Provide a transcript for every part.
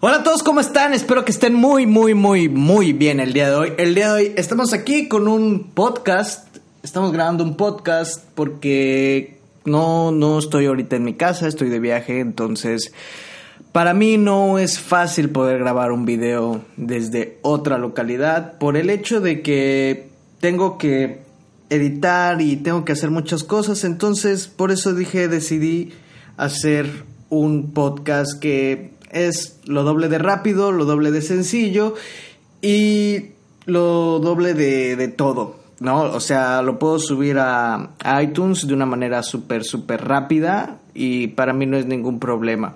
Hola a todos, ¿cómo están? Espero que estén muy, muy, muy, muy bien el día de hoy. El día de hoy estamos aquí con un podcast. Estamos grabando un podcast porque no, no estoy ahorita en mi casa, estoy de viaje, entonces para mí no es fácil poder grabar un video desde otra localidad por el hecho de que tengo que editar y tengo que hacer muchas cosas, entonces por eso dije, decidí hacer un podcast que es lo doble de rápido, lo doble de sencillo y lo doble de, de todo, ¿no? O sea, lo puedo subir a, iTunes de una manera súper, súper rápida y para mí no es ningún problema.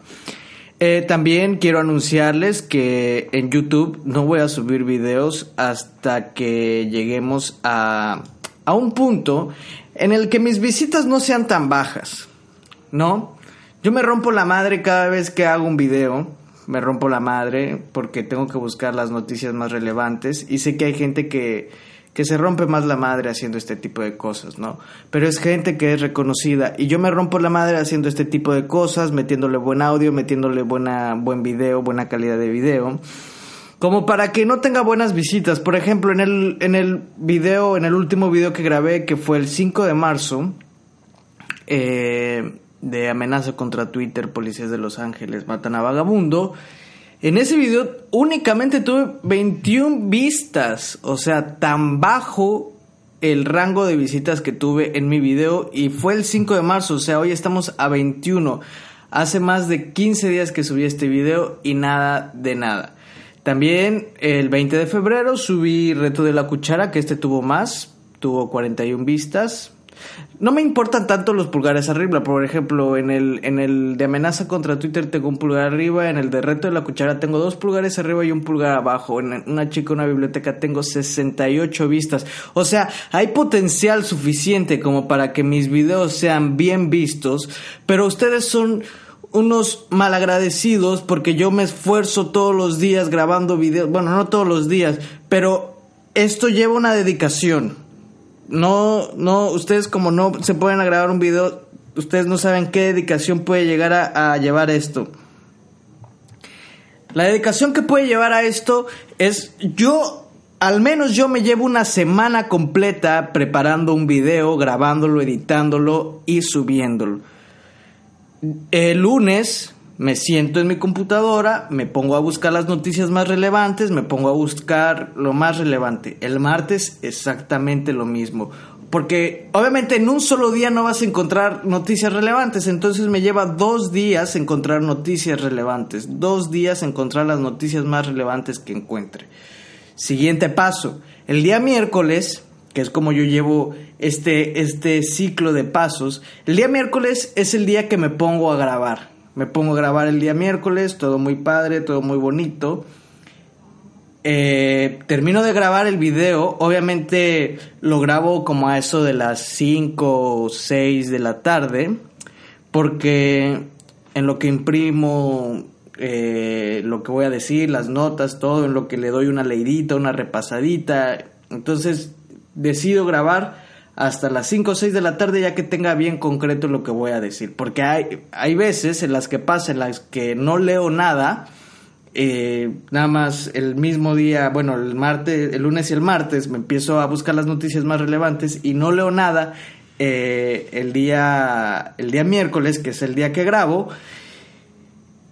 Eh, también quiero anunciarles que en YouTube no voy a subir videos hasta que lleguemos a, a un punto en el que mis visitas no sean tan bajas, ¿no? Yo me rompo la madre cada vez que hago un video. Me rompo la madre porque tengo que buscar las noticias más relevantes. Y sé que hay gente que, que se rompe más la madre haciendo este tipo de cosas, ¿no? Pero es gente que es reconocida. Y yo me rompo la madre haciendo este tipo de cosas, metiéndole buen audio, metiéndole buena, buen video, buena calidad de video. Como para que no tenga buenas visitas. Por ejemplo, en el, en el video, en el último video que grabé, que fue el 5 de marzo, eh, de amenaza contra Twitter, policías de Los Ángeles matan a vagabundo. En ese video únicamente tuve 21 vistas, o sea, tan bajo el rango de visitas que tuve en mi video y fue el 5 de marzo, o sea, hoy estamos a 21. Hace más de 15 días que subí este video y nada de nada. También el 20 de febrero subí Reto de la Cuchara, que este tuvo más, tuvo 41 vistas, no me importan tanto los pulgares arriba. Por ejemplo, en el, en el de amenaza contra Twitter tengo un pulgar arriba. En el de reto de la cuchara tengo dos pulgares arriba y un pulgar abajo. En una chica, una biblioteca tengo 68 vistas. O sea, hay potencial suficiente como para que mis videos sean bien vistos. Pero ustedes son unos malagradecidos porque yo me esfuerzo todos los días grabando videos. Bueno, no todos los días, pero esto lleva una dedicación no, no, ustedes como no se pueden grabar un video, ustedes no saben qué dedicación puede llegar a, llevar esto. La dedicación que puede llevar a esto es yo, al menos yo me llevo una semana completa preparando un video, grabándolo, editándolo y subiéndolo. El lunes me siento en mi computadora, me pongo a buscar las noticias más relevantes, me pongo a buscar lo más relevante. El martes exactamente lo mismo. Porque obviamente en un solo día no vas a encontrar noticias relevantes, entonces me lleva dos días encontrar noticias relevantes, dos días encontrar las noticias más relevantes que encuentre. Siguiente paso, el día miércoles, que es como yo llevo este, este ciclo de pasos, el día miércoles es el día que me pongo a grabar me pongo a grabar el día miércoles, todo muy padre, todo muy bonito. Eh, termino de grabar el video, obviamente lo grabo como a eso de las 5 o 6 de la tarde, porque en lo que imprimo eh, lo que voy a decir, las notas, todo, en lo que le doy una leidita, una repasadita, entonces decido grabar hasta las 5 o 6 de la tarde ya que tenga bien concreto lo que voy a decir. Porque hay, hay veces en las que pasa, en las que no leo nada, eh, nada más el mismo día, bueno, el martes, el lunes y el martes me empiezo a buscar las noticias más relevantes y no leo nada eh, el día el día miércoles, que es el día que grabo.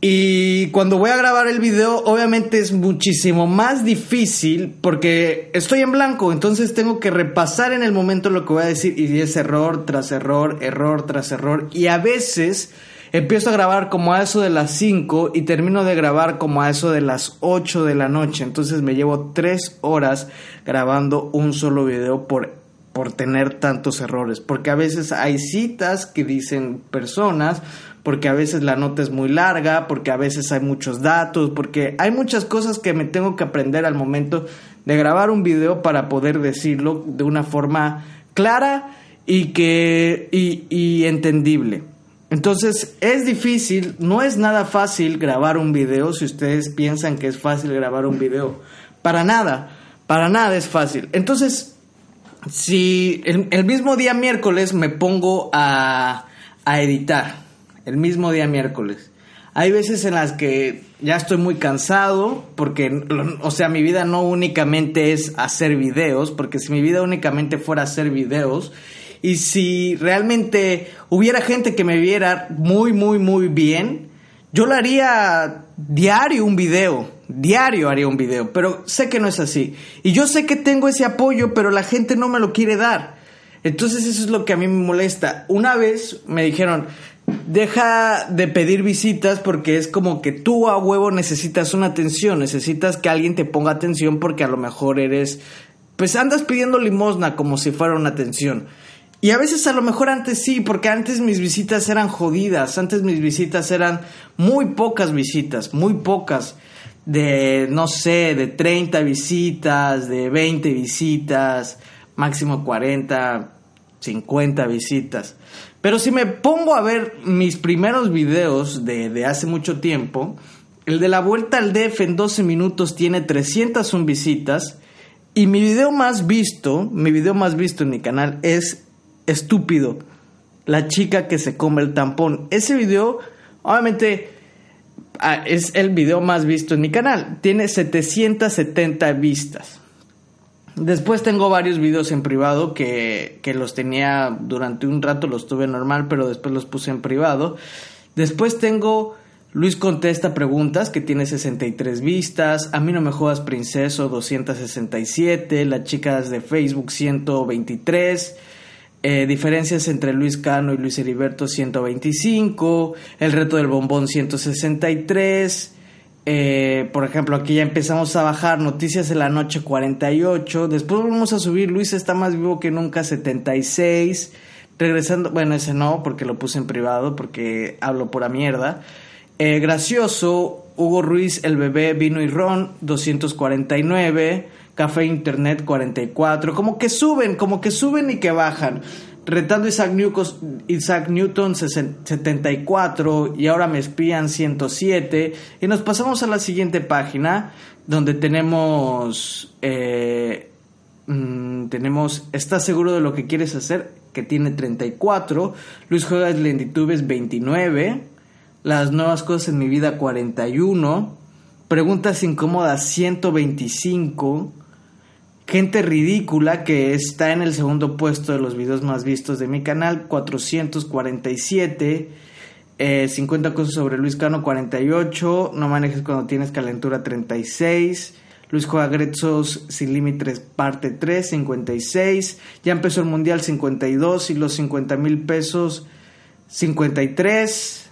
Y cuando voy a grabar el video, obviamente es muchísimo más difícil porque estoy en blanco, entonces tengo que repasar en el momento lo que voy a decir y es error tras error, error tras error. Y a veces empiezo a grabar como a eso de las 5 y termino de grabar como a eso de las 8 de la noche. Entonces me llevo 3 horas grabando un solo video por, por tener tantos errores. Porque a veces hay citas que dicen personas porque a veces la nota es muy larga, porque a veces hay muchos datos, porque hay muchas cosas que me tengo que aprender al momento de grabar un video para poder decirlo de una forma clara y que y, entendible. Entonces es difícil, no es nada fácil grabar un video si ustedes piensan que es fácil grabar un video. Para nada, para nada es fácil. Entonces, si el, mismo día miércoles me pongo a, a editar, el mismo día miércoles. Hay veces en las que ya estoy muy cansado porque, o sea, mi vida no únicamente es hacer videos, porque si mi vida únicamente fuera hacer videos y si realmente hubiera gente que me viera muy, muy, muy bien, yo lo haría diario un video, diario haría un video, pero sé que no es así. Y yo sé que tengo ese apoyo, pero la gente no me lo quiere dar. Entonces eso es lo que a mí me molesta. Una vez me dijeron, deja de pedir visitas porque es como que tú a huevo necesitas una atención, necesitas que alguien te ponga atención porque a lo mejor eres, pues andas pidiendo limosna como si fuera una atención. Y a veces a lo mejor antes sí, porque antes mis visitas eran jodidas, antes mis visitas eran muy pocas visitas, muy pocas, de no sé, de 30 visitas, de 20 visitas, máximo 40, 50 visitas. Pero si me pongo a ver mis primeros videos de, hace mucho tiempo, el de la vuelta al DF en 12 minutos tiene 301 visitas. Y mi video más visto, mi video más visto en mi canal es Estúpido, la chica que se come el tampón. Ese video, obviamente, ah, es el video más visto en mi canal. Tiene 770 vistas. Después tengo varios videos en privado que, que, los tenía durante un rato, los tuve normal, pero después los puse en privado. Después tengo Luis contesta preguntas que tiene 63 vistas. A mí no me jodas princeso 267. Las chicas de Facebook 123. Eh, diferencias entre Luis Cano y Luis Heriberto 125. El reto del bombón 163. Eh, por ejemplo, aquí ya empezamos a bajar Noticias de la Noche 48. Después volvemos a subir Luis está más vivo que nunca 76. Regresando, bueno, ese no, porque lo puse en privado, porque hablo pura mierda. Eh, gracioso, Hugo Ruiz, el bebé, vino y ron 249. Café Internet 44. Como que suben, como que suben y que bajan retando Isaac, Isaac Newton 74 y ahora me espían 107 y nos pasamos a la siguiente página donde tenemos eh, mm, tenemos ¿estás seguro de lo que quieres hacer? que tiene 34 Luis Juega Lenditubes 29 las nuevas cosas en mi vida 41 preguntas incómodas 125 Gente ridícula que está en el segundo puesto de los videos más vistos de mi canal, 447. 50 eh, cosas sobre Luis Cano, 48. No manejes cuando tienes calentura, 36. Luis Juega Gretzos sin límites, parte 3, 56. Ya empezó el mundial, 52. Y los 50 mil pesos, 53.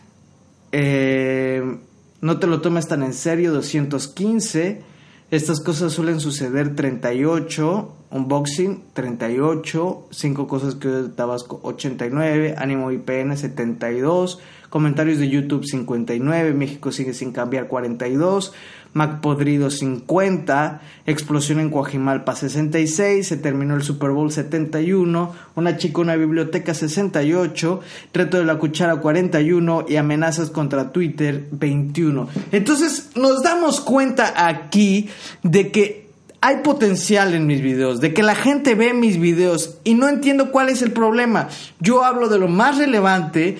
Eh, no te lo tomes tan en serio, 215. Estas cosas suelen suceder 38, unboxing 38, 5 cosas que de Tabasco 89, Ánimo IPN 72, comentarios de YouTube 59, México sigue sin cambiar 42, Mac Podrido 50, Explosión en Coajimalpa 66, se terminó el Super Bowl 71, Una chica una biblioteca 68, Reto de la cuchara 41 y amenazas contra Twitter 21. Entonces nos damos cuenta aquí de que hay potencial en mis videos, de que la gente ve mis videos y no entiendo cuál es el problema. Yo hablo de lo más relevante,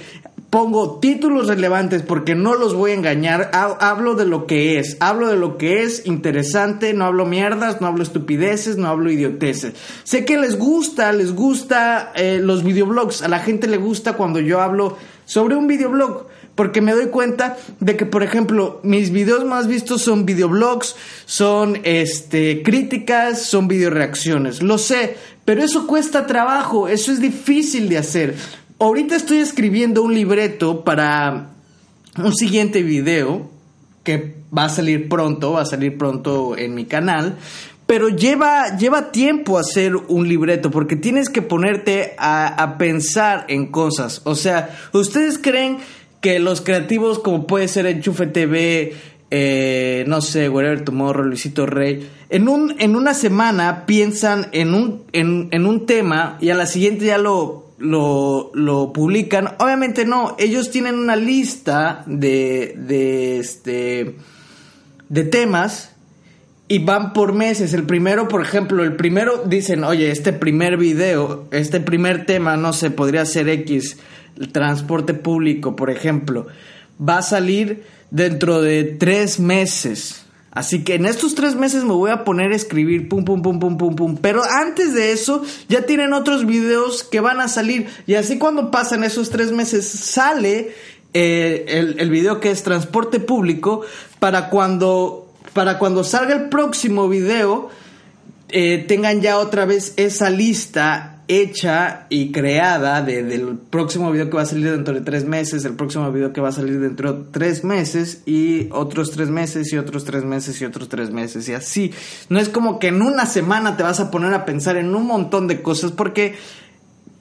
pongo títulos relevantes porque no los voy a engañar, hablo de lo que es, hablo de lo que es interesante, no hablo mierdas, no hablo estupideces, no hablo idioteces. Sé que les gusta, les gusta eh, los videoblogs, a la gente le gusta cuando yo hablo sobre un videoblog. Porque me doy cuenta de que, por ejemplo, mis videos más vistos son videoblogs, son este, críticas, son videoreacciones. Lo sé, pero eso cuesta trabajo, eso es difícil de hacer ahorita estoy escribiendo un libreto para un siguiente video que va a salir pronto, va a salir pronto en mi canal. Pero lleva, lleva tiempo hacer un libreto porque tienes que ponerte a, a pensar en cosas. O sea, ustedes creen que los creativos como puede ser Enchufe TV, eh, no sé, Whatever Tomorrow, Luisito Rey, en, un, en una semana piensan en un, en, un tema y a la siguiente ya lo, lo, lo, publican. Obviamente no, ellos tienen una lista de, de, este, de temas y van por meses. El primero, por ejemplo, el primero dicen, oye, este primer video, este primer tema, no sé, podría ser X, el transporte público, por ejemplo, va a salir dentro de tres meses. Así que en estos tres meses me voy a poner a escribir pum pum pum pum pum pum. Pero antes de eso ya tienen otros videos que van a salir. Y así cuando pasan esos tres meses sale eh, el, video que es transporte público para cuando, para cuando salga el próximo video eh, tengan ya otra vez esa lista hecha y creada del próximo video que va a salir dentro de tres meses, el próximo video que va a salir dentro de tres meses y otros tres meses y otros tres meses y otros tres meses y así. No es como que en una semana te vas a poner a pensar en un montón de cosas porque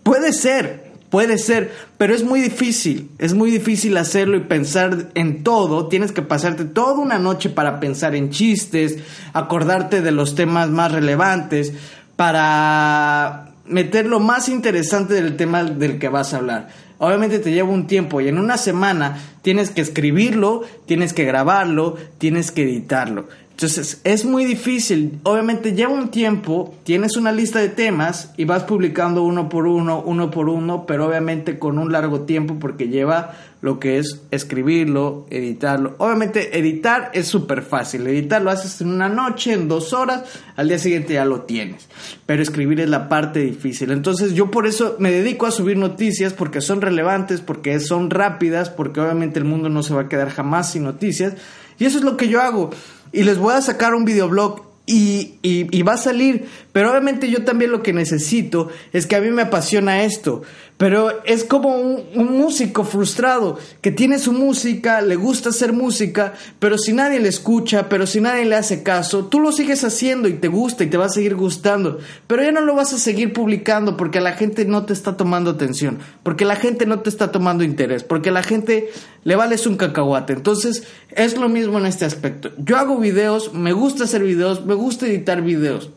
puede ser, puede ser, pero es muy difícil, es muy difícil hacerlo y pensar en todo. Tienes que pasarte toda una noche para pensar en chistes, acordarte de los temas más relevantes, para meter lo más interesante del tema del que vas a hablar. Obviamente te lleva un tiempo y en una semana tienes que escribirlo, tienes que grabarlo, tienes que editarlo. Entonces es muy difícil, obviamente lleva un tiempo, tienes una lista de temas y vas publicando uno por uno, uno por uno, pero obviamente con un largo tiempo porque lleva lo que es escribirlo, editarlo. Obviamente editar es súper fácil, editar lo haces en una noche, en dos horas, al día siguiente ya lo tienes, pero escribir es la parte difícil. Entonces yo por eso me dedico a subir noticias porque son relevantes, porque son rápidas, porque obviamente el mundo no se va a quedar jamás sin noticias. Y eso es lo que yo hago y les voy a sacar un videoblog y, y, va a salir. Pero obviamente yo también lo que necesito es que a mí me apasiona esto. Pero es como un, músico frustrado que tiene su música, le gusta hacer música, pero si nadie le escucha, pero si nadie le hace caso, tú lo sigues haciendo y te gusta y te va a seguir gustando. Pero ya no lo vas a seguir publicando porque la gente no te está tomando atención, porque la gente no te está tomando interés, porque la gente le vales un cacahuate. Entonces es lo mismo en este aspecto. Yo hago videos, me gusta hacer videos, me gusta editar videos.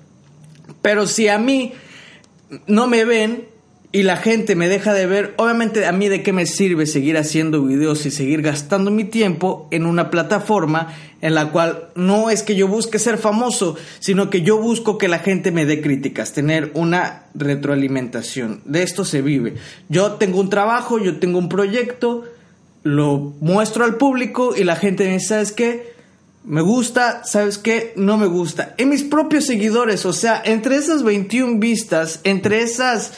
Pero si a mí no me ven, y la gente me deja de ver, obviamente a mí de qué me sirve seguir haciendo videos y seguir gastando mi tiempo en una plataforma en la cual no es que yo busque ser famoso, sino que yo busco que la gente me dé críticas, tener una retroalimentación. De esto se vive. Yo tengo un trabajo, yo tengo un proyecto, lo muestro al público y la gente me dice, ¿sabes qué? Me gusta, ¿sabes qué? No me gusta. En mis propios seguidores, o sea, entre esas 21 vistas, entre esas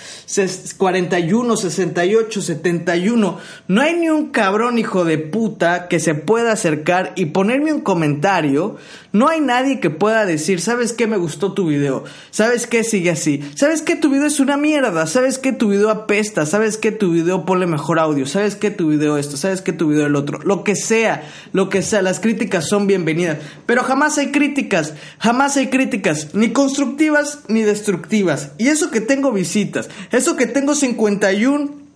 41, 68, 71, no hay ni un cabrón hijo de puta que se pueda acercar y ponerme un comentario. No hay nadie que pueda decir, ¿sabes qué? Me gustó tu video. ¿Sabes qué? Sigue así. ¿Sabes qué? Tu video es una mierda. ¿Sabes qué? Tu video apesta. ¿Sabes qué? Tu video pone mejor audio. ¿Sabes qué? Tu video esto. ¿Sabes qué? Tu video el otro. Lo que sea, lo que sea. Las críticas son bienvenidas pero jamás hay críticas, jamás hay críticas, ni constructivas ni destructivas. Y eso que tengo visitas, eso que tengo 51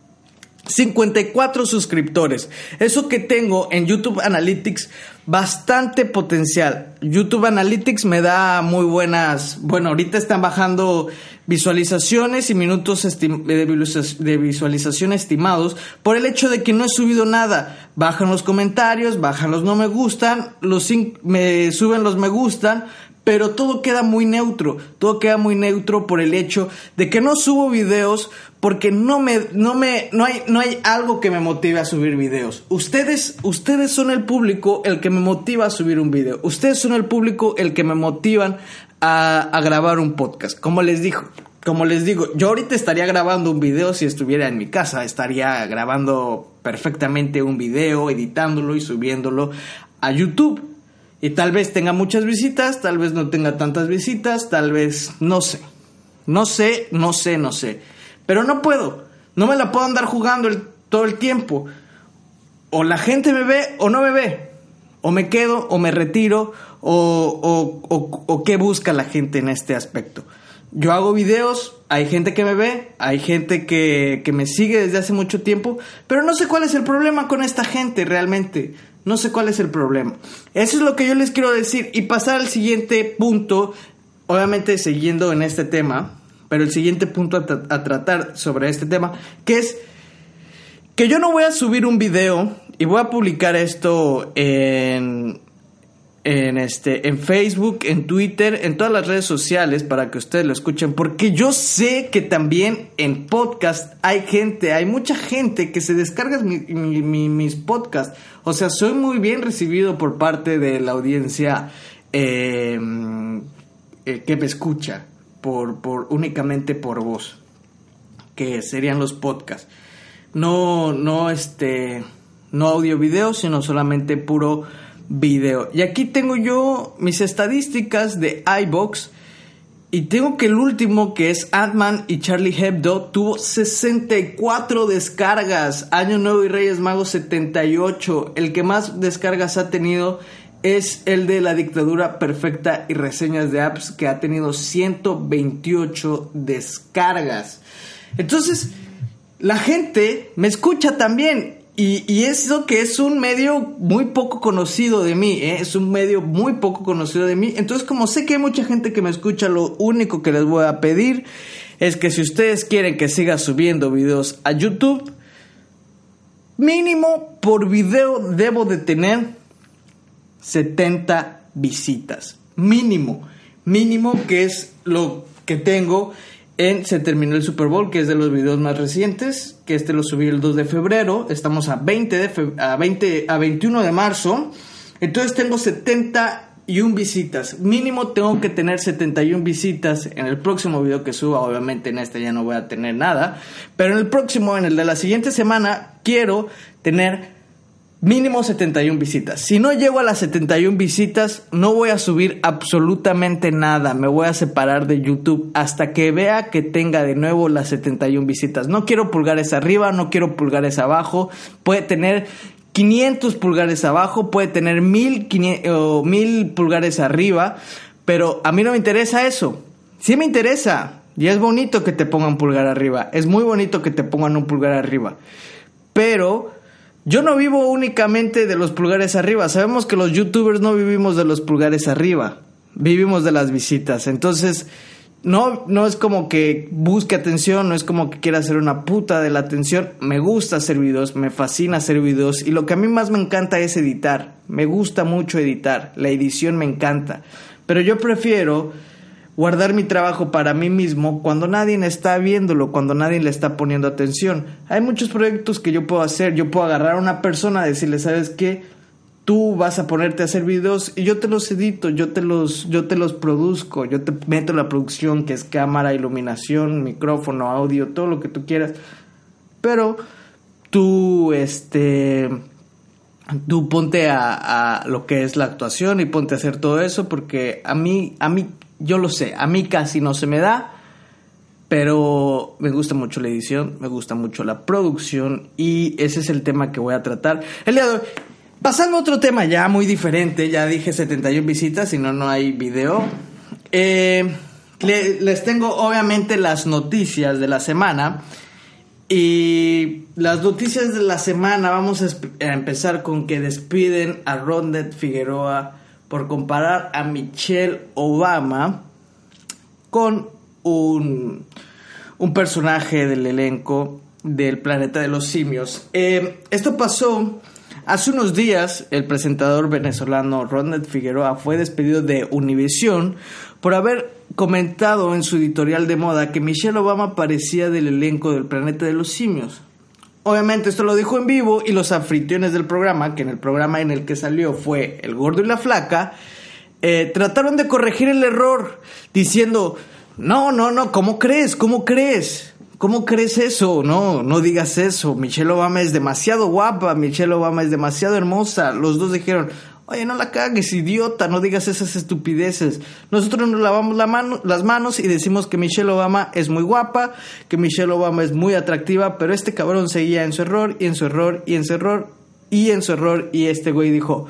54 suscriptores. Eso que tengo en YouTube Analytics, bastante potencial. YouTube Analytics me da muy buenas, bueno, ahorita están bajando visualizaciones y minutos de visualización estimados por el hecho de que no he subido nada. Bajan los comentarios, bajan los no me gustan, los me suben los me gustan, pero todo queda muy neutro, todo queda muy neutro por el hecho de que no subo videos porque no me no me no hay no hay algo que me motive a subir videos. Ustedes ustedes son el público el que me motiva a subir un video. Ustedes son el público el que me motivan a, a grabar un podcast. Como les dijo, como les digo, yo ahorita estaría grabando un video si estuviera en mi casa, estaría grabando perfectamente un video, editándolo y subiéndolo a YouTube y tal vez tenga muchas visitas, tal vez no tenga tantas visitas, tal vez no sé. No sé, no sé, no sé. Pero no puedo. No me la puedo andar jugando todo el tiempo. O la gente me ve o no me ve. O me quedo o me retiro o, o, o, o qué busca la gente en este aspecto. yo hago videos, hay gente que me ve, hay gente que, que me sigue desde hace mucho tiempo, pero no sé cuál es el problema con esta gente realmente. No sé cuál es el problema. Eso es lo que yo les quiero decir y pasar al siguiente punto, obviamente siguiendo en este tema, pero el siguiente punto a, tratar sobre este tema, que es que yo no voy a subir un video y voy a publicar esto en en este en Facebook, en Twitter, en todas las redes sociales para que ustedes lo escuchen, porque yo sé que también en podcast hay gente, hay mucha gente que se descarga mis podcasts, o sea, soy muy bien recibido por parte de la audiencia em, eh, que me escucha por, por únicamente por voz, que serían los podcasts, no no este no audio video, sino solamente puro video. Y aquí tengo yo mis estadísticas de iBox. Y tengo que el último, que es Ant-Man y Charlie Hebdo, tuvo 64 descargas. Año Nuevo y Reyes Magos 78. El que más descargas ha tenido es el de La Dictadura Perfecta y reseñas de apps, que ha tenido 128 descargas. Entonces, la gente me escucha también. Y, eso que es un medio muy poco conocido de mí, ¿eh? es un medio muy poco conocido de mí. Entonces, como sé que hay mucha gente que me escucha, lo único que les voy a pedir es que si ustedes quieren que siga subiendo videos a YouTube, mínimo por video debo de tener 70 visitas. Mínimo, mínimo que es lo que tengo en Se terminó el Super Bowl, que es de los videos más recientes, que este lo subí el 2 de febrero, estamos a 20 de a 20 a 21 de marzo. Entonces tengo 71 visitas. Mínimo tengo que tener 71 visitas en el próximo video que suba, obviamente en este ya no voy a tener nada, pero en el próximo, en el de la siguiente semana, quiero tener Mínimo 71 visitas. Si no llego a las 71 visitas, no voy a subir absolutamente nada. Me voy a separar de YouTube hasta que vea que tenga de nuevo las 71 visitas. No quiero pulgares arriba, no quiero pulgares abajo. Puede tener 500 pulgares abajo, puede tener 1000, 1000 pulgares arriba, pero a mí no me interesa eso. Sí me interesa. Y es bonito que te pongan pulgar arriba. Es muy bonito que te pongan un pulgar arriba. Pero yo no vivo únicamente de los pulgares arriba. Sabemos que los youtubers no vivimos de los pulgares arriba. Vivimos de las visitas. Entonces, no, no es como que busque atención, no es como que quiera hacer una puta de la atención. Me gusta hacer videos, me fascina hacer videos. Y lo que a mí más me encanta es editar. Me gusta mucho editar. La edición me encanta. Pero yo prefiero guardar mi trabajo para mí mismo cuando nadie está viéndolo, cuando nadie le está poniendo atención. Hay muchos proyectos que yo puedo hacer, yo puedo agarrar a una persona, decirle, ¿sabes qué? Tú vas a ponerte a hacer videos y yo te los edito, yo te los, yo te los produzco, yo te meto la producción que es cámara, iluminación, micrófono, audio, todo lo que tú quieras. Pero tú, este, tú ponte a, a, lo que es la actuación y ponte a hacer todo eso porque a mí, a mí yo lo sé, a mí casi no se me da, pero me gusta mucho la edición, me gusta mucho la producción y ese es el tema que voy a tratar el día de hoy. Pasando a otro tema ya muy diferente, ya dije 71 visitas, si no, no hay video. Eh, les tengo obviamente las noticias de la semana. Y las noticias de la semana, vamos a, empezar con que despiden a Rondet Figueroa por comparar a Michelle Obama con un, un personaje del elenco del planeta de los simios. Eh, esto pasó hace unos días. El presentador venezolano Ronald Figueroa fue despedido de Univision por haber comentado en su editorial de moda que Michelle Obama parecía del elenco del planeta de los simios. Obviamente esto lo dijo en vivo y los anfitriones del programa, que en el programa en el que salió fue El Gordo y la Flaca, eh, trataron de corregir el error diciendo, no, no, no, ¿cómo crees? ¿Cómo crees? ¿Cómo crees eso? No, no digas eso. Michelle Obama es demasiado guapa, Michelle Obama es demasiado hermosa. Los dos dijeron, Oye, no la cagues, idiota, no digas esas estupideces. Nosotros nos lavamos las manos y decimos que Michelle Obama es muy guapa, que Michelle Obama es muy atractiva, pero este cabrón seguía en su error y en su error y en su error y en su error y este güey dijo,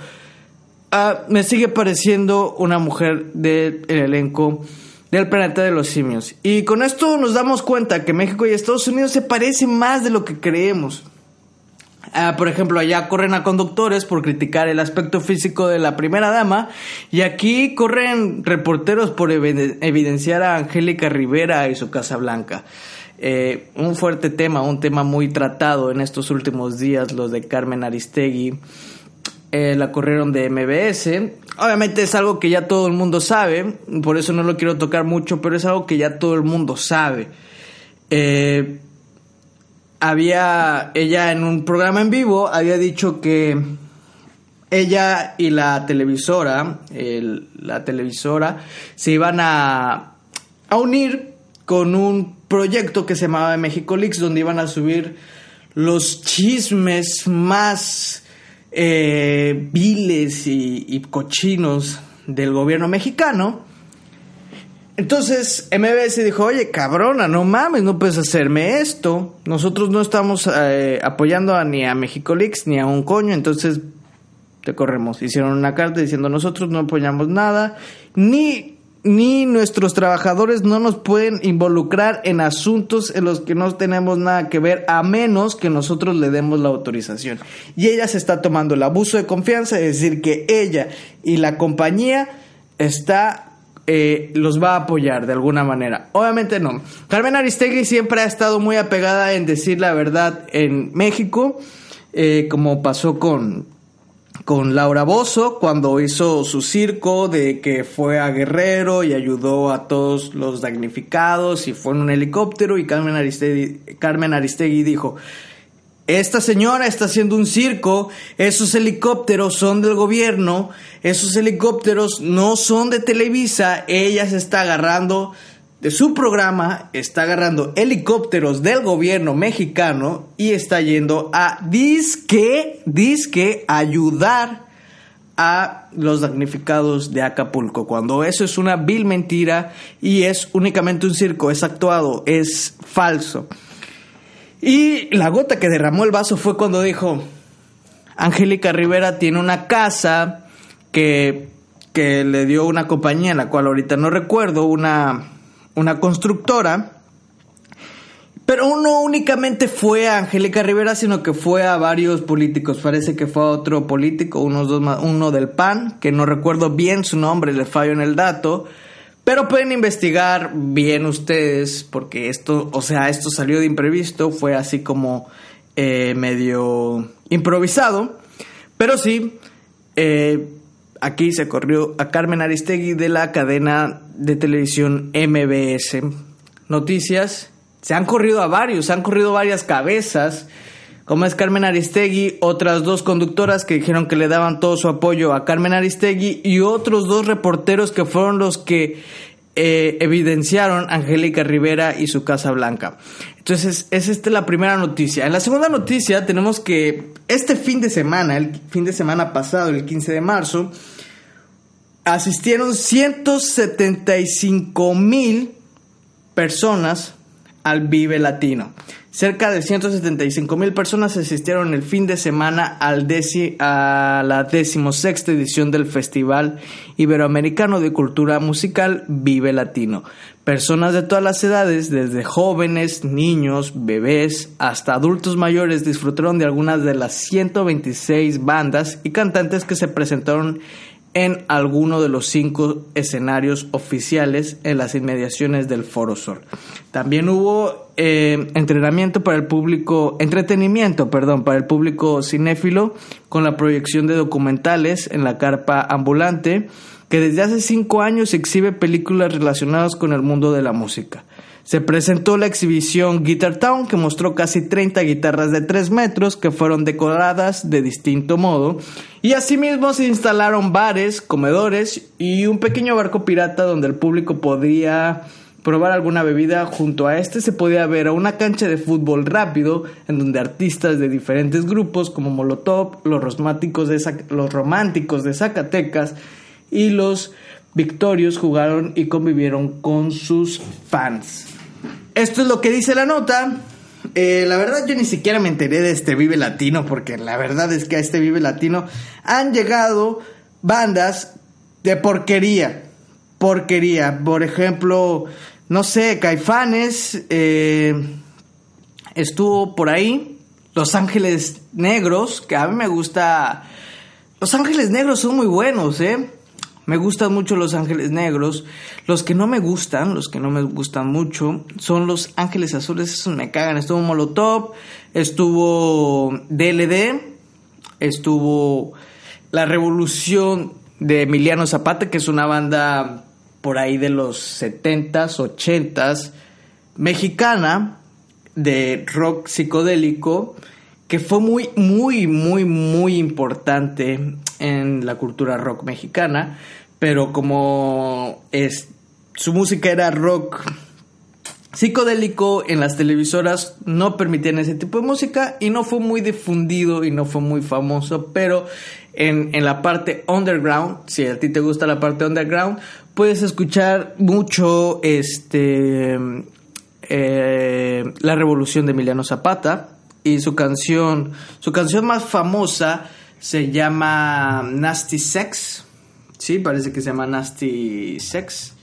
ah, me sigue pareciendo una mujer del elenco del planeta de los simios. Y con esto nos damos cuenta que México y Estados Unidos se parecen más de lo que creemos. Ah, por ejemplo, allá corren a conductores por criticar el aspecto físico de la primera dama y aquí corren reporteros por evidenciar a Angélica Rivera y su Casa Blanca. Eh, un fuerte tema, un tema muy tratado en estos últimos días, los de Carmen Aristegui. Eh, la corrieron de MBS. Obviamente es algo que ya todo el mundo sabe, por eso no lo quiero tocar mucho, pero es algo que ya todo el mundo sabe. Eh, había ella en un programa en vivo había dicho que ella y la televisora, la televisora, se iban a, a unir con un proyecto que se llamaba México Leaks, donde iban a subir los chismes más eh, viles y cochinos del gobierno mexicano entonces MBS dijo, oye cabrona, no mames, no puedes hacerme esto. Nosotros no estamos eh, apoyando a, ni a México Leaks ni a un coño, entonces te corremos. Hicieron una carta diciendo nosotros no apoyamos nada, ni, ni nuestros trabajadores no nos pueden involucrar en asuntos en los que no tenemos nada que ver a menos que nosotros le demos la autorización. Y ella se está tomando el abuso de confianza, es decir, que ella y la compañía está eh, los va a apoyar de alguna manera. Obviamente no. Carmen Aristegui siempre ha estado muy apegada en decir la verdad en México, eh, como pasó con, con Laura Bozo cuando hizo su circo de que fue a Guerrero y ayudó a todos los damnificados y fue en un helicóptero y Carmen Aristegui, Carmen Aristegui dijo, esta señora está haciendo un circo, esos helicópteros son del gobierno, esos helicópteros no son de Televisa, ella se está agarrando de su programa, está agarrando helicópteros del gobierno mexicano y está yendo a disque, disque ayudar a los damnificados de Acapulco, cuando eso es una vil mentira y es únicamente un circo, es actuado, es falso. Y la gota que derramó el vaso fue cuando dijo, Angélica Rivera tiene una casa que, que le dio una compañía, la cual ahorita no recuerdo, una, una constructora. Pero no únicamente fue a Angélica Rivera, sino que fue a varios políticos. Parece que fue a otro político, unos dos uno del PAN, que no recuerdo bien su nombre, le fallo en el dato. Pero pueden investigar bien ustedes, porque esto, o sea, esto salió de imprevisto, fue así como eh, medio improvisado. Pero sí, eh, aquí se corrió a Carmen Aristegui de la cadena de televisión MBS Noticias. Se han corrido a varios, se han corrido varias cabezas como es Carmen Aristegui, otras dos conductoras que dijeron que le daban todo su apoyo a Carmen Aristegui y otros dos reporteros que fueron los que eh, evidenciaron Angélica Rivera y su Casa Blanca. Entonces, es esta la primera noticia. En la segunda noticia tenemos que este fin de semana, el fin de semana pasado, el 15 de marzo, asistieron 175 mil personas al Vive Latino. Cerca de 175 mil personas asistieron el fin de semana al a la decimosexta edición del Festival Iberoamericano de Cultura Musical Vive Latino. Personas de todas las edades, desde jóvenes, niños, bebés, hasta adultos mayores, disfrutaron de algunas de las 126 bandas y cantantes que se presentaron en alguno de los cinco escenarios oficiales en las inmediaciones del Foro Sol. También hubo eh, entrenamiento para el público, entretenimiento, perdón, para el público cinéfilo con la proyección de documentales en la carpa ambulante que desde hace cinco años exhibe películas relacionadas con el mundo de la música. Se presentó la exhibición Guitar Town que mostró casi 30 guitarras de 3 metros que fueron decoradas de distinto modo y asimismo se instalaron bares, comedores y un pequeño barco pirata donde el público podía probar alguna bebida. Junto a este se podía ver a una cancha de fútbol rápido en donde artistas de diferentes grupos como Molotov, los románticos de, los románticos de Zacatecas y los Victorios jugaron y convivieron con sus fans. Esto es lo que dice la nota. Eh, la verdad yo ni siquiera me enteré de este Vive Latino porque la verdad es que a este Vive Latino han llegado bandas de porquería. porquería. Por ejemplo, no sé, Caifanes eh, estuvo por ahí. Los Ángeles Negros, que a mí me gusta. Los Ángeles Negros son muy buenos, ¿eh? Me gustan mucho los Ángeles Negros. Los que no me gustan, los que no me gustan mucho, son los Ángeles Azules. Esos me cagan. Estuvo Molotov, estuvo DLD, estuvo La Revolución de Emiliano Zapata, que es una banda por ahí de los 70s, 80s, mexicana, de rock psicodélico, que fue muy, muy, muy, muy importante en la cultura rock mexicana, pero como es, su música era rock psicodélico en las televisoras no permitían ese tipo de música y no fue muy difundido y no fue muy famoso, pero en, en, la parte underground, si a ti te gusta la parte underground, puedes escuchar mucho este eh, la revolución de Emiliano Zapata y su canción, su canción más famosa se llama Nasty Sex. Sí, parece que se llama Nasty Sex.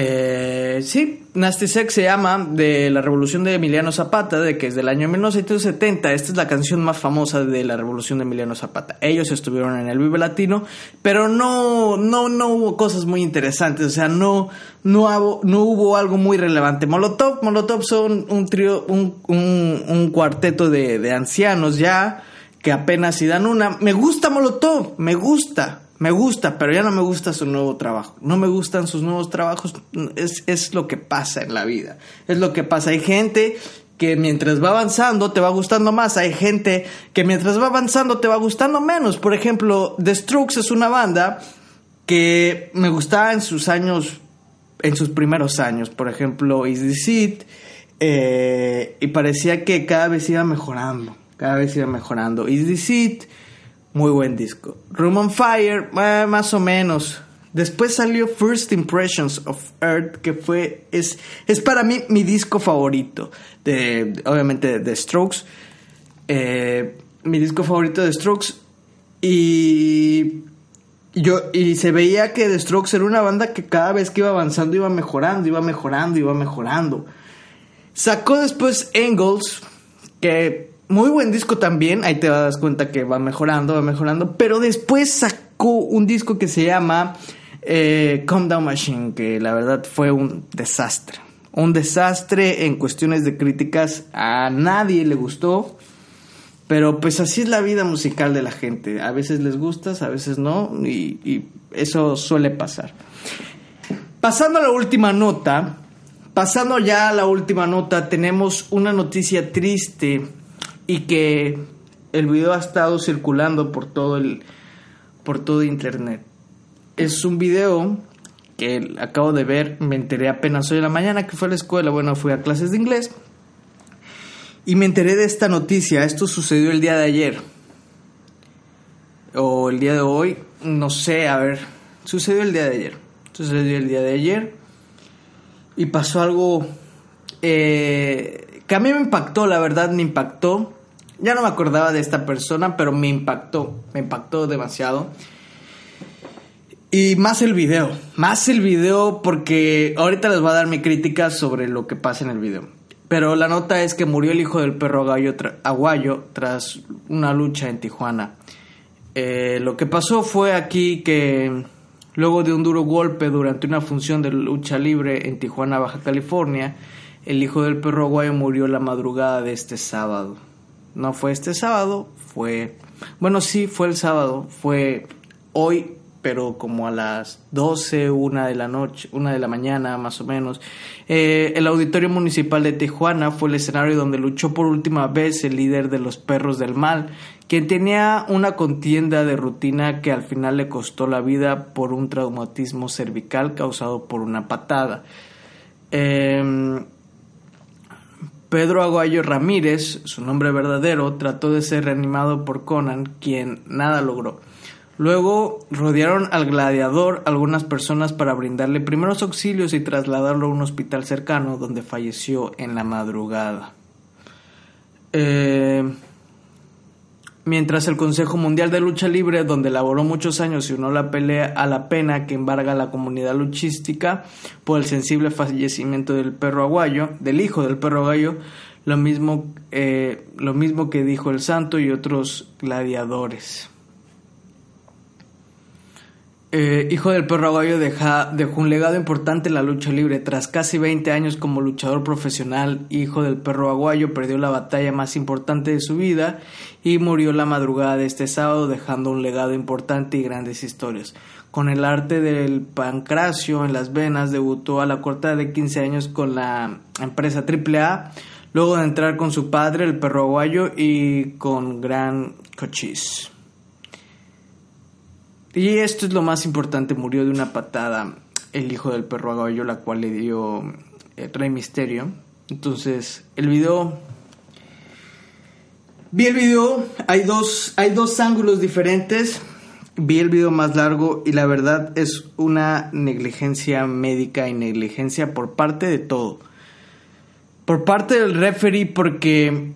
Eh, sí, Nasty Sex se llama de la revolución de Emiliano Zapata, de que es del año 1970. Esta es la canción más famosa de la revolución de Emiliano Zapata. Ellos estuvieron en el Vive Latino, pero no, no, no hubo cosas muy interesantes. O sea, no, no, no hubo algo muy relevante. Molotov, Molotov son un trío, un, un, un cuarteto de, de ancianos ya que apenas si dan una. Me gusta Molotov, me gusta me gusta, pero ya no me gusta su nuevo trabajo. No me gustan sus nuevos trabajos. Es, es lo que pasa en la vida. Es lo que pasa. Hay gente que mientras va avanzando te va gustando más. Hay gente que mientras va avanzando te va gustando menos. Por ejemplo, The Strokes es una banda que me gustaba en sus años, en sus primeros años. Por ejemplo, Is the Seed. Eh, y parecía que cada vez iba mejorando. Cada vez iba mejorando. Is the Seed muy buen disco. Room on Fire, eh, más o menos. Después salió First Impressions of Earth, que fue, es, es para mí mi disco favorito, de, obviamente de Strokes. Eh, mi disco favorito de Strokes. Y, yo, y se veía que The Strokes era una banda que cada vez que iba avanzando iba mejorando, iba mejorando, iba mejorando. Sacó después Angles, que muy buen disco también, ahí te das cuenta que va mejorando, va mejorando, pero después sacó un disco que se llama eh, Calm Down Machine, que la verdad fue un desastre. Un desastre en cuestiones de críticas, a nadie le gustó, pero pues así es la vida musical de la gente, a veces les gustas, a veces no, y, y eso suele pasar. Pasando a la última nota, pasando ya a la última nota, tenemos una noticia triste y que el video ha estado circulando por todo el por todo internet. Es un video que acabo de ver, me enteré apenas hoy en la mañana que fue a la escuela, bueno, fui a clases de inglés y me enteré de esta noticia, esto sucedió el día de ayer o el día de hoy, no sé, a ver, sucedió el día de ayer, sucedió el día de ayer y pasó algo eh, que a mí me impactó, la verdad me impactó ya no me acordaba de esta persona, pero me impactó, me impactó demasiado. Y más el video, más el video porque ahorita les voy a dar mi crítica sobre lo que pasa en el video. Pero la nota es que murió el hijo del perro aguayo tras una lucha en Tijuana. Eh, lo que pasó fue aquí que luego de un duro golpe durante una función de lucha libre en Tijuana, Baja California, el hijo del perro aguayo murió la madrugada de este sábado. No fue este sábado, fue... Bueno, sí, fue el sábado, fue hoy, pero como a las 12, una de la noche, una de la mañana más o menos. Eh, el Auditorio Municipal de Tijuana fue el escenario donde luchó por última vez el líder de los perros del mal, quien tenía una contienda de rutina que al final le costó la vida por un traumatismo cervical causado por una patada. Eh, Pedro Aguayo Ramírez, su nombre verdadero, trató de ser reanimado por Conan, quien nada logró. Luego rodearon al gladiador algunas personas para brindarle primeros auxilios y trasladarlo a un hospital cercano donde falleció en la madrugada. Eh, mientras el Consejo Mundial de Lucha Libre, donde laboró muchos años, se unió la pelea a la pena que embarga la comunidad luchística por el sensible fallecimiento del perro aguayo, del hijo del perro aguayo, lo mismo, eh, lo mismo que dijo el santo y otros gladiadores. Eh, hijo del perro aguayo dejó un legado importante en la lucha libre. Tras casi 20 años como luchador profesional, hijo del perro aguayo perdió la batalla más importante de su vida y murió la madrugada de este sábado dejando un legado importante y grandes historias. Con el arte del pancracio en las venas debutó a la corta de 15 años con la empresa AAA, luego de entrar con su padre, el perro aguayo, y con Gran Cochise. Y esto es lo más importante, murió de una patada el hijo del perro aguayo, la cual le dio eh, Rey Misterio. Entonces, el video... Vi el video, hay dos, hay dos ángulos diferentes. Vi el video más largo y la verdad es una negligencia médica y negligencia por parte de todo. Por parte del referee porque,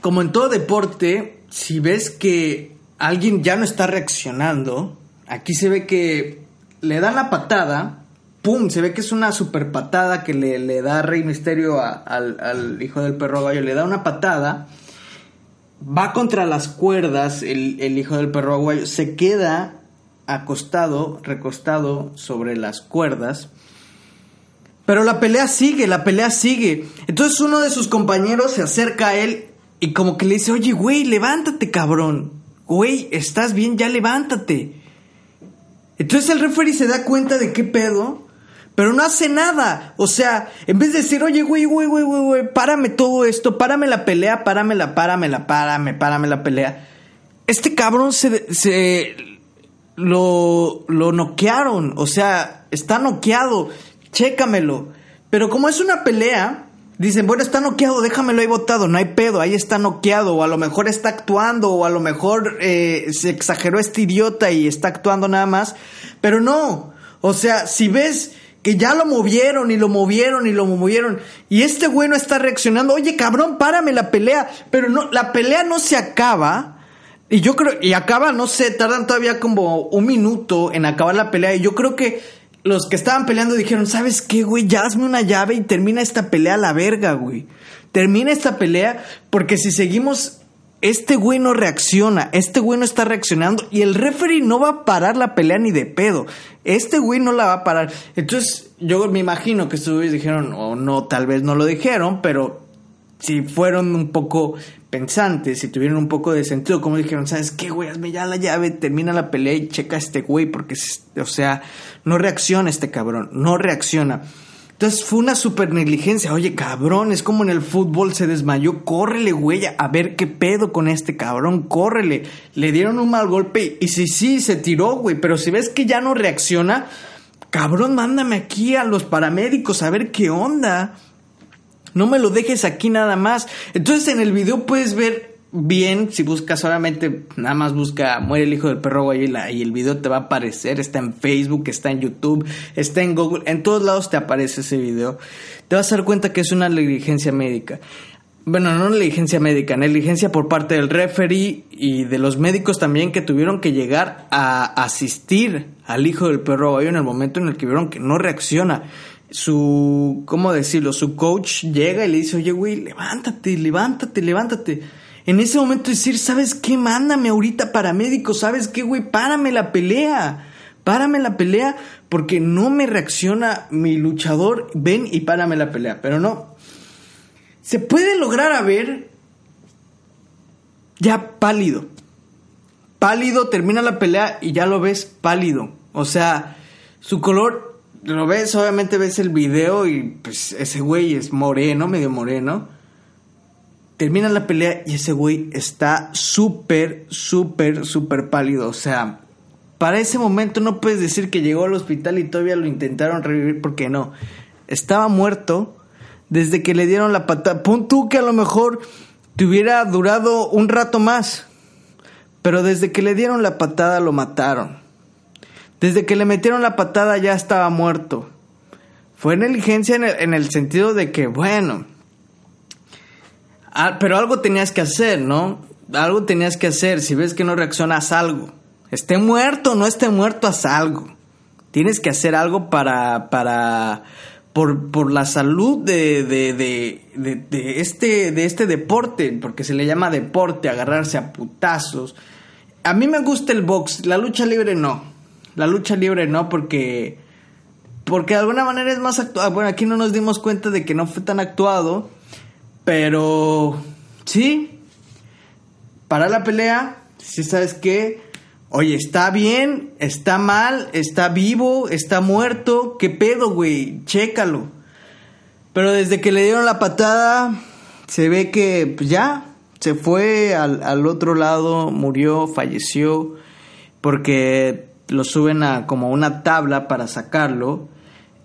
como en todo deporte, si ves que alguien ya no está reaccionando. Aquí se ve que le dan la patada, ¡pum! Se ve que es una super patada que le, da Rey Misterio al, hijo del perro gallo. Le da una patada, va contra las cuerdas el, el hijo del perro aguayo, se queda acostado, recostado sobre las cuerdas. Pero la pelea sigue, la pelea sigue. Entonces uno de sus compañeros se acerca a él y como que le dice, oye, güey, levántate, cabrón güey, estás bien, ya levántate. Entonces el referee se da cuenta de qué pedo, pero no hace nada. O sea, en vez de decir, oye, güey, güey, güey, güey, güey, párame todo esto, párame la pelea, párame la, párame la, párame, párame la pelea. Este cabrón se, se lo, lo noquearon, o sea, está noqueado, chécamelo. Pero como es una pelea, Dicen, bueno, está noqueado, déjamelo ahí botado, no hay pedo, ahí está noqueado, o a lo mejor está actuando, o a lo mejor eh, se exageró este idiota y está actuando nada más, pero no, o sea, si ves que ya lo movieron y lo movieron y lo movieron, y este güey no está reaccionando, oye cabrón, párame la pelea, pero no, la pelea no se acaba, y yo creo, y acaba, no sé, tardan todavía como un minuto en acabar la pelea, y yo creo que los que estaban peleando dijeron, ¿sabes qué, güey? Ya hazme una llave y termina esta pelea a la verga, güey. Termina esta pelea porque si seguimos, este güey no reacciona, este güey no está reaccionando y el referee no va a parar la pelea ni de pedo. Este güey no la va a parar. Entonces, yo me imagino que estos güeyes dijeron, o no, tal vez no lo dijeron, pero si fueron un poco pensantes, si tuvieron un poco de sentido, como dijeron, ¿sabes qué, güey? Hazme ya la llave, termina la pelea y checa a este güey, porque, o sea, no reacciona este cabrón, no reacciona. Entonces fue una super negligencia. Oye, cabrón, es como en el fútbol se desmayó. Córrele, güey, a ver qué pedo con este cabrón. Córrele. Le dieron un mal golpe y sí, sí, se tiró, güey. Pero si ves que ya no reacciona, cabrón, mándame aquí a los paramédicos a ver qué onda. No me lo dejes aquí nada más. Entonces en el video puedes ver bien, si buscas solamente, nada más busca Muere el hijo del perro güey y, el video te va a aparecer. Está en Facebook, está en YouTube, está en Google, en todos lados te aparece ese video. Te vas a dar cuenta que es una negligencia médica. Bueno, no negligencia médica, negligencia por parte del referee y de los médicos también que tuvieron que llegar a asistir al hijo del perro güey en el momento en el que vieron que no reacciona su, ¿cómo decirlo? Su coach llega y le dice, oye, güey, levántate, levántate, levántate. En ese momento decir, ¿sabes qué? Mándame ahorita paramédico, ¿sabes qué, güey? Párame la pelea. Párame la pelea porque no me reacciona mi luchador. Ven y párame la pelea. Pero no. Se puede lograr a ver ya pálido. Pálido, termina la pelea y ya lo ves pálido. O sea, su color lo ves, obviamente ves el video y pues ese güey es moreno, medio moreno. Termina la pelea y ese güey está súper, súper, súper pálido. O sea, para ese momento no puedes decir que llegó al hospital y todavía lo intentaron revivir porque no. Estaba muerto desde que le dieron la patada. Pon tú que a lo mejor te hubiera durado un rato más. Pero desde que le dieron la patada lo mataron. Desde que le metieron la patada ya estaba muerto. Fue negligencia en el, sentido de que, bueno, ah, pero algo tenías que hacer, ¿no? algo tenías que hacer. Si ves que no reaccionas, algo. Esté muerto o no esté muerto, haz algo. Tienes que hacer algo para, para, por, por la salud de, de, de, de, este, de este deporte, porque se le llama deporte, agarrarse a putazos. A mí me gusta el box, la lucha libre no. La lucha libre no, porque, porque de alguna manera es más actuado. Bueno, aquí no nos dimos cuenta de que no fue tan actuado, pero sí, para la pelea, si sabes qué, Oye, ¿está bien? ¿Está mal? ¿Está vivo? ¿Está muerto? ¿Qué pedo, güey? Chécalo. Pero desde que le dieron la patada, se ve que pues ya se fue al, al otro lado, murió, falleció, porque lo suben a como una tabla para sacarlo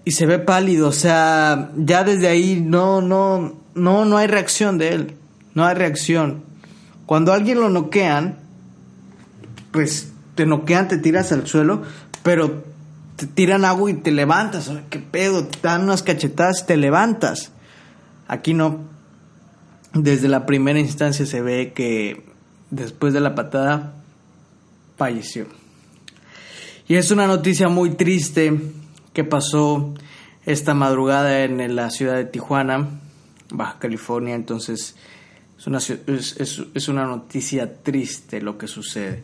y se ve pálido, o sea, ya desde ahí no, no, no, no hay reacción de él, no hay reacción. Cuando alguien lo noquean, pues te noquean, te tiras al suelo, pero te tiran agua y te levantas. ¿Qué pedo? Te dan unas cachetadas te levantas. Aquí no. Desde la primera instancia se ve que después de la patada falleció. Y es una noticia muy triste que pasó esta madrugada en la ciudad de Tijuana, Baja California. Entonces es una, es, una noticia triste lo que sucede.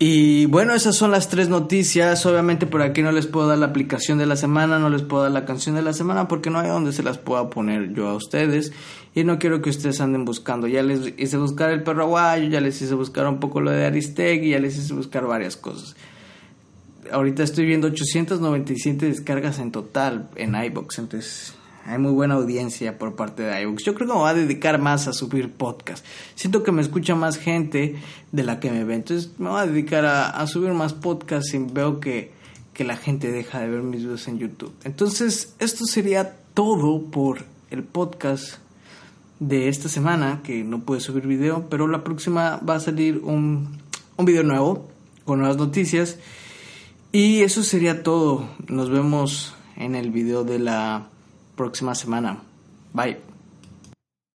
Y bueno, esas son las tres noticias. Obviamente por aquí no les puedo dar la aplicación de la semana, no les puedo dar la canción de la semana porque no hay donde se las pueda poner yo a ustedes. Y no quiero que ustedes anden buscando. Ya les hice buscar el perro aguayo, ya les hice buscar un poco lo de Aristegui, ya les hice buscar varias cosas. Ahorita estoy viendo 897 descargas en total en iBox, entonces hay muy buena audiencia por parte de iVoox. Yo creo que me voy a dedicar más a subir podcast. Siento que me escucha más gente de la que me ve. Entonces me voy a dedicar a, subir más podcasts y veo que, que la gente deja de ver mis videos en YouTube. Entonces esto sería todo por el podcast de esta semana, que no pude subir video, pero la próxima va a salir un, un video nuevo con nuevas noticias. Y eso sería todo. Nos vemos en el video de la próxima semana. Bye.